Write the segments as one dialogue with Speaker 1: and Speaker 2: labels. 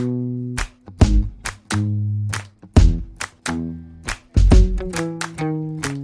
Speaker 1: Thank you.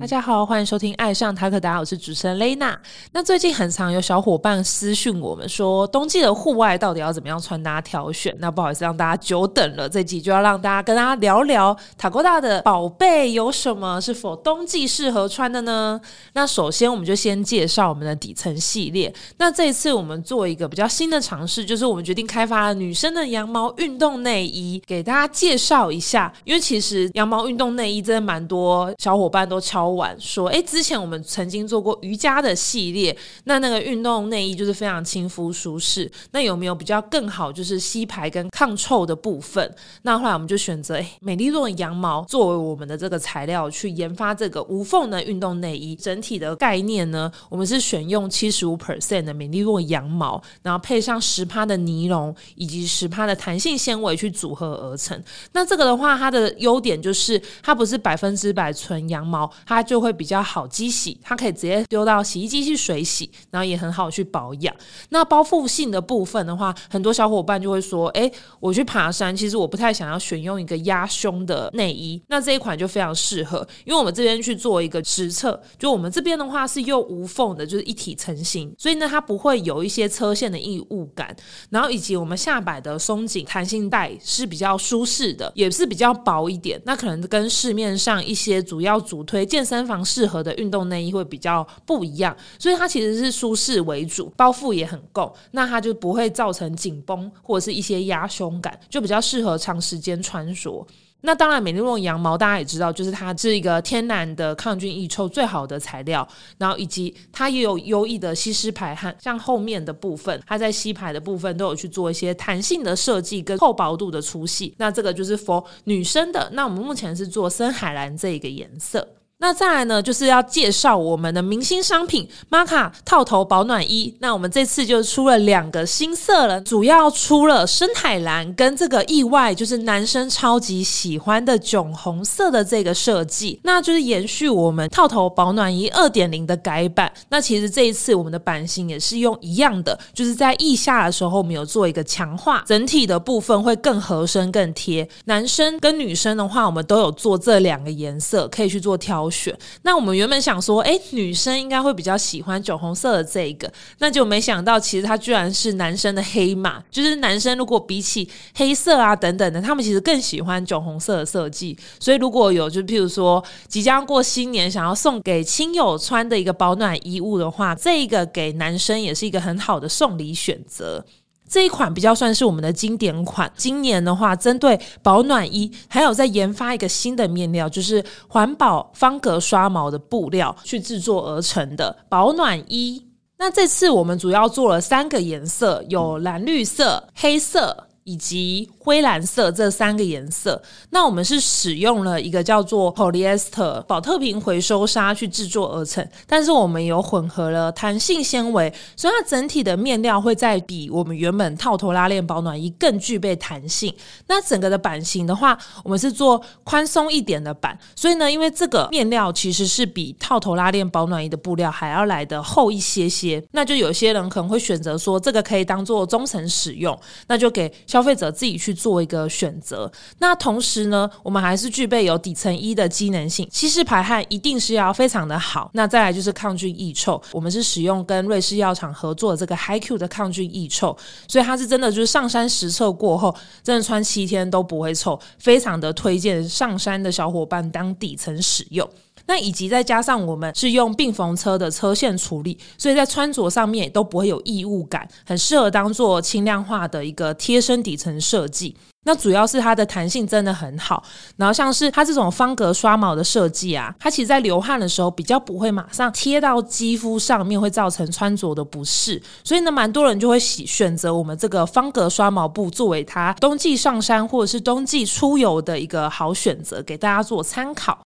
Speaker 1: 大家好，欢迎收听《爱上塔克达》，我是主持人雷娜。那最近很常有小伙伴私讯我们说，冬季的户外到底要怎么样穿搭挑选？那不好意思让大家久等了，这集就要让大家跟大家聊聊塔哥大的宝贝有什么，是否冬季适合穿的呢？那首先我们就先介绍我们的底层系列。那这一次我们做一个比较新的尝试，就是我们决定开发了女生的羊毛运动内衣，给大家介绍一下。因为其实羊毛运动内衣真的蛮多小伙伴都敲。说，哎，之前我们曾经做过瑜伽的系列，那那个运动内衣就是非常亲肤舒适。那有没有比较更好，就是吸排跟抗臭的部分？那后来我们就选择美丽诺羊毛作为我们的这个材料去研发这个无缝的运动内衣。整体的概念呢，我们是选用七十五 percent 的美丽诺羊毛，然后配上十帕的尼龙以及十帕的弹性纤维去组合而成。那这个的话，它的优点就是它不是百分之百纯羊毛，它就会比较好机洗，它可以直接丢到洗衣机去水洗，然后也很好去保养。那包覆性的部分的话，很多小伙伴就会说：“哎，我去爬山，其实我不太想要选用一个压胸的内衣。”那这一款就非常适合，因为我们这边去做一个实测，就我们这边的话是又无缝的，就是一体成型，所以呢，它不会有一些车线的异物感。然后以及我们下摆的松紧弹性带是比较舒适的，也是比较薄一点。那可能跟市面上一些主要主推健身。身房适合的运动内衣会比较不一样，所以它其实是舒适为主，包覆也很够，那它就不会造成紧绷或者是一些压胸感，就比较适合长时间穿着。那当然，美丽诺羊毛大家也知道，就是它是一个天然的抗菌抑臭最好的材料，然后以及它也有优异的吸湿排汗，像后面的部分，它在吸排的部分都有去做一些弹性的设计跟厚薄度的粗细。那这个就是 for 女生的，那我们目前是做深海蓝这一个颜色。那再来呢，就是要介绍我们的明星商品玛卡套头保暖衣。那我们这次就出了两个新色了，主要出了深海蓝跟这个意外就是男生超级喜欢的囧红色的这个设计，那就是延续我们套头保暖衣二点零的改版。那其实这一次我们的版型也是用一样的，就是在腋下的时候我们有做一个强化，整体的部分会更合身更贴。男生跟女生的话，我们都有做这两个颜色，可以去做调选那我们原本想说，哎，女生应该会比较喜欢酒红色的这个，那就没想到其实它居然是男生的黑马。就是男生如果比起黑色啊等等的，他们其实更喜欢酒红色的设计。所以如果有就譬如说即将过新年想要送给亲友穿的一个保暖衣物的话，这个给男生也是一个很好的送礼选择。这一款比较算是我们的经典款。今年的话，针对保暖衣，还有在研发一个新的面料，就是环保方格刷毛的布料去制作而成的保暖衣。那这次我们主要做了三个颜色，有蓝绿色、黑色以及。灰蓝色这三个颜色，那我们是使用了一个叫做 polyester 保特瓶回收纱去制作而成，但是我们有混合了弹性纤维，所以它整体的面料会在比我们原本套头拉链保暖衣更具备弹性。那整个的版型的话，我们是做宽松一点的版，所以呢，因为这个面料其实是比套头拉链保暖衣的布料还要来的厚一些些，那就有些人可能会选择说这个可以当做中层使用，那就给消费者自己去。做一个选择，那同时呢，我们还是具备有底层衣的机能性，吸湿排汗一定是要非常的好。那再来就是抗菌抑臭，我们是使用跟瑞士药厂合作的这个 Hi Q 的抗菌抑臭，所以它是真的就是上山实测过后，真的穿七天都不会臭，非常的推荐上山的小伙伴当底层使用。那以及再加上我们是用并缝车的车线处理，所以在穿着上面也都不会有异物感，很适合当做轻量化的一个贴身底层设计。那主要是它的弹性真的很好，然后像是它这种方格刷毛的设计啊，它其实在流汗的时候比较不会马上贴到肌肤上面，会造成穿着的不适。所以呢，蛮多人就会喜选择我们这个方格刷毛布作为它冬季上山或者是冬季出游的一个好选择，给大家做参考。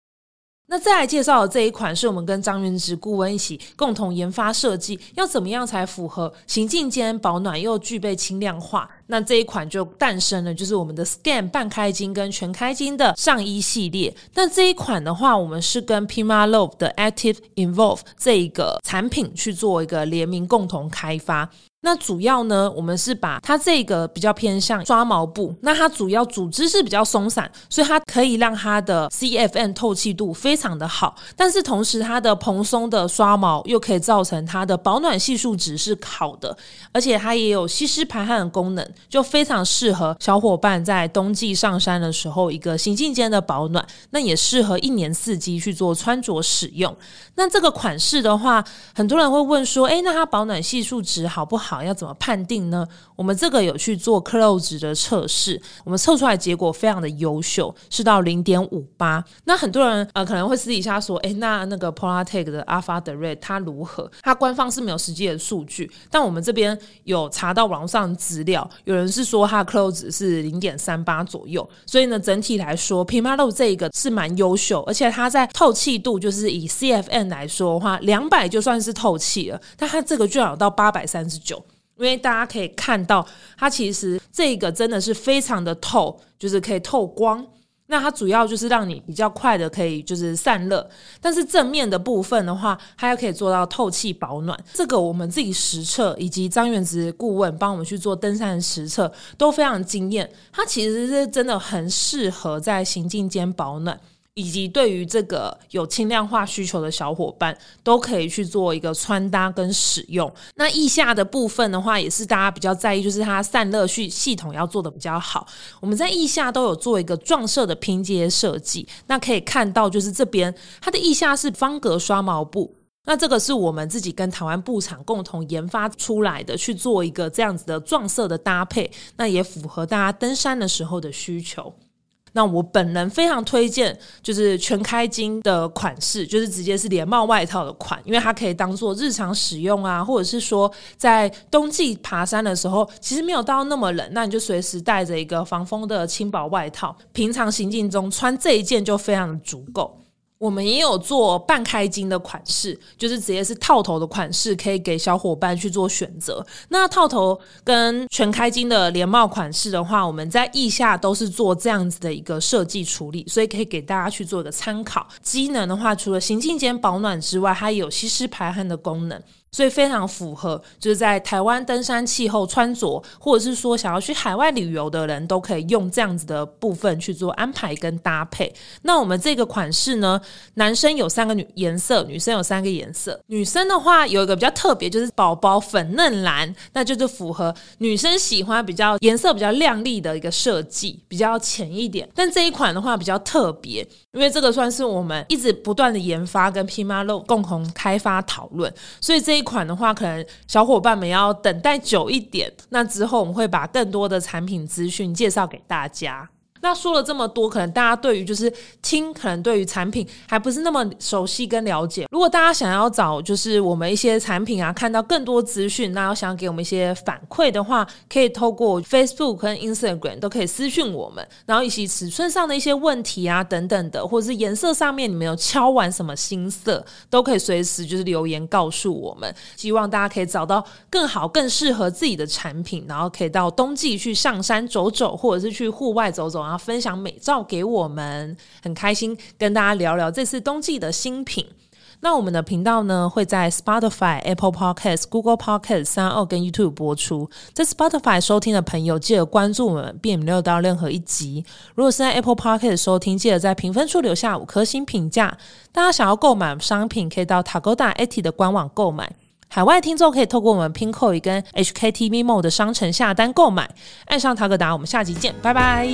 Speaker 1: 那再来介绍的这一款是我们跟张元植顾问一起共同研发设计，要怎么样才符合行进间保暖又具备轻量化？那这一款就诞生了，就是我们的 Scan 半开襟跟全开襟的上衣系列。那这一款的话，我们是跟 Pima Love 的 Active Involve 这一个产品去做一个联名共同开发。那主要呢，我们是把它这个比较偏向刷毛布，那它主要组织是比较松散，所以它可以让它的 CFN 透气度非常的好，但是同时它的蓬松的刷毛又可以造成它的保暖系数值是好的，而且它也有吸湿排汗的功能，就非常适合小伙伴在冬季上山的时候一个行进间的保暖，那也适合一年四季去做穿着使用。那这个款式的话，很多人会问说，哎，那它保暖系数值好不好？要怎么判定呢？我们这个有去做 close 的测试，我们测出来结果非常的优秀，是到零点五八。那很多人呃可能会私底下说，哎，那那个 Polartec 的 Alpha 的 Red 它如何？它官方是没有实际的数据，但我们这边有查到网上资料，有人是说它 close 是零点三八左右。所以呢，整体来说，Pimalo 这个是蛮优秀，而且它在透气度，就是以 CFN 来说的话，两百就算是透气了，但它这个居然有到八百三十九。因为大家可以看到，它其实这个真的是非常的透，就是可以透光。那它主要就是让你比较快的可以就是散热，但是正面的部分的话，它又可以做到透气保暖。这个我们自己实测，以及张元直顾问帮我们去做登山实测，都非常惊艳。它其实是真的很适合在行进间保暖。以及对于这个有轻量化需求的小伙伴，都可以去做一个穿搭跟使用。那腋下的部分的话，也是大家比较在意，就是它散热系系统要做的比较好。我们在腋下都有做一个撞色的拼接设计。那可以看到，就是这边它的腋下是方格刷毛布。那这个是我们自己跟台湾布厂共同研发出来的，去做一个这样子的撞色的搭配。那也符合大家登山的时候的需求。那我本人非常推荐，就是全开襟的款式，就是直接是连帽外套的款，因为它可以当做日常使用啊，或者是说在冬季爬山的时候，其实没有到那么冷，那你就随时带着一个防风的轻薄外套，平常行进中穿这一件就非常的足够。我们也有做半开襟的款式，就是直接是套头的款式，可以给小伙伴去做选择。那套头跟全开襟的连帽款式的话，我们在腋下都是做这样子的一个设计处理，所以可以给大家去做一个参考。机能的话，除了行进间保暖之外，它也有吸湿排汗的功能。所以非常符合，就是在台湾登山气候穿着，或者是说想要去海外旅游的人都可以用这样子的部分去做安排跟搭配。那我们这个款式呢，男生有三个女颜色，女生有三个颜色。女生的话有一个比较特别，就是宝宝粉嫩蓝，那就是符合女生喜欢比较颜色比较亮丽的一个设计，比较浅一点。但这一款的话比较特别，因为这个算是我们一直不断的研发跟 Pimalo 共同开发讨论，所以这一。款的话，可能小伙伴们要等待久一点。那之后，我们会把更多的产品资讯介绍给大家。那说了这么多，可能大家对于就是听，可能对于产品还不是那么熟悉跟了解。如果大家想要找就是我们一些产品啊，看到更多资讯，那要想给我们一些反馈的话，可以透过 Facebook 跟 Instagram 都可以私讯我们。然后以及尺寸上的一些问题啊等等的，或者是颜色上面你们有敲完什么新色，都可以随时就是留言告诉我们。希望大家可以找到更好、更适合自己的产品，然后可以到冬季去上山走走，或者是去户外走走啊分享美照给我们，很开心跟大家聊聊这次冬季的新品。那我们的频道呢会在 Spotify、Apple Podcast、Google Podcast 三二跟 YouTube 播出。在 Spotify 收听的朋友，记得关注我们，并没有到任何一集。如果是在 Apple Podcast 收听，记得在评分处留下五颗星评价。大家想要购买商品，可以到 Tagoda AT 的官网购买。海外听众可以透过我们 Pinkoi 跟 HKTV Mall 的商城下单购买。爱上陶格达，我们下集见，拜拜。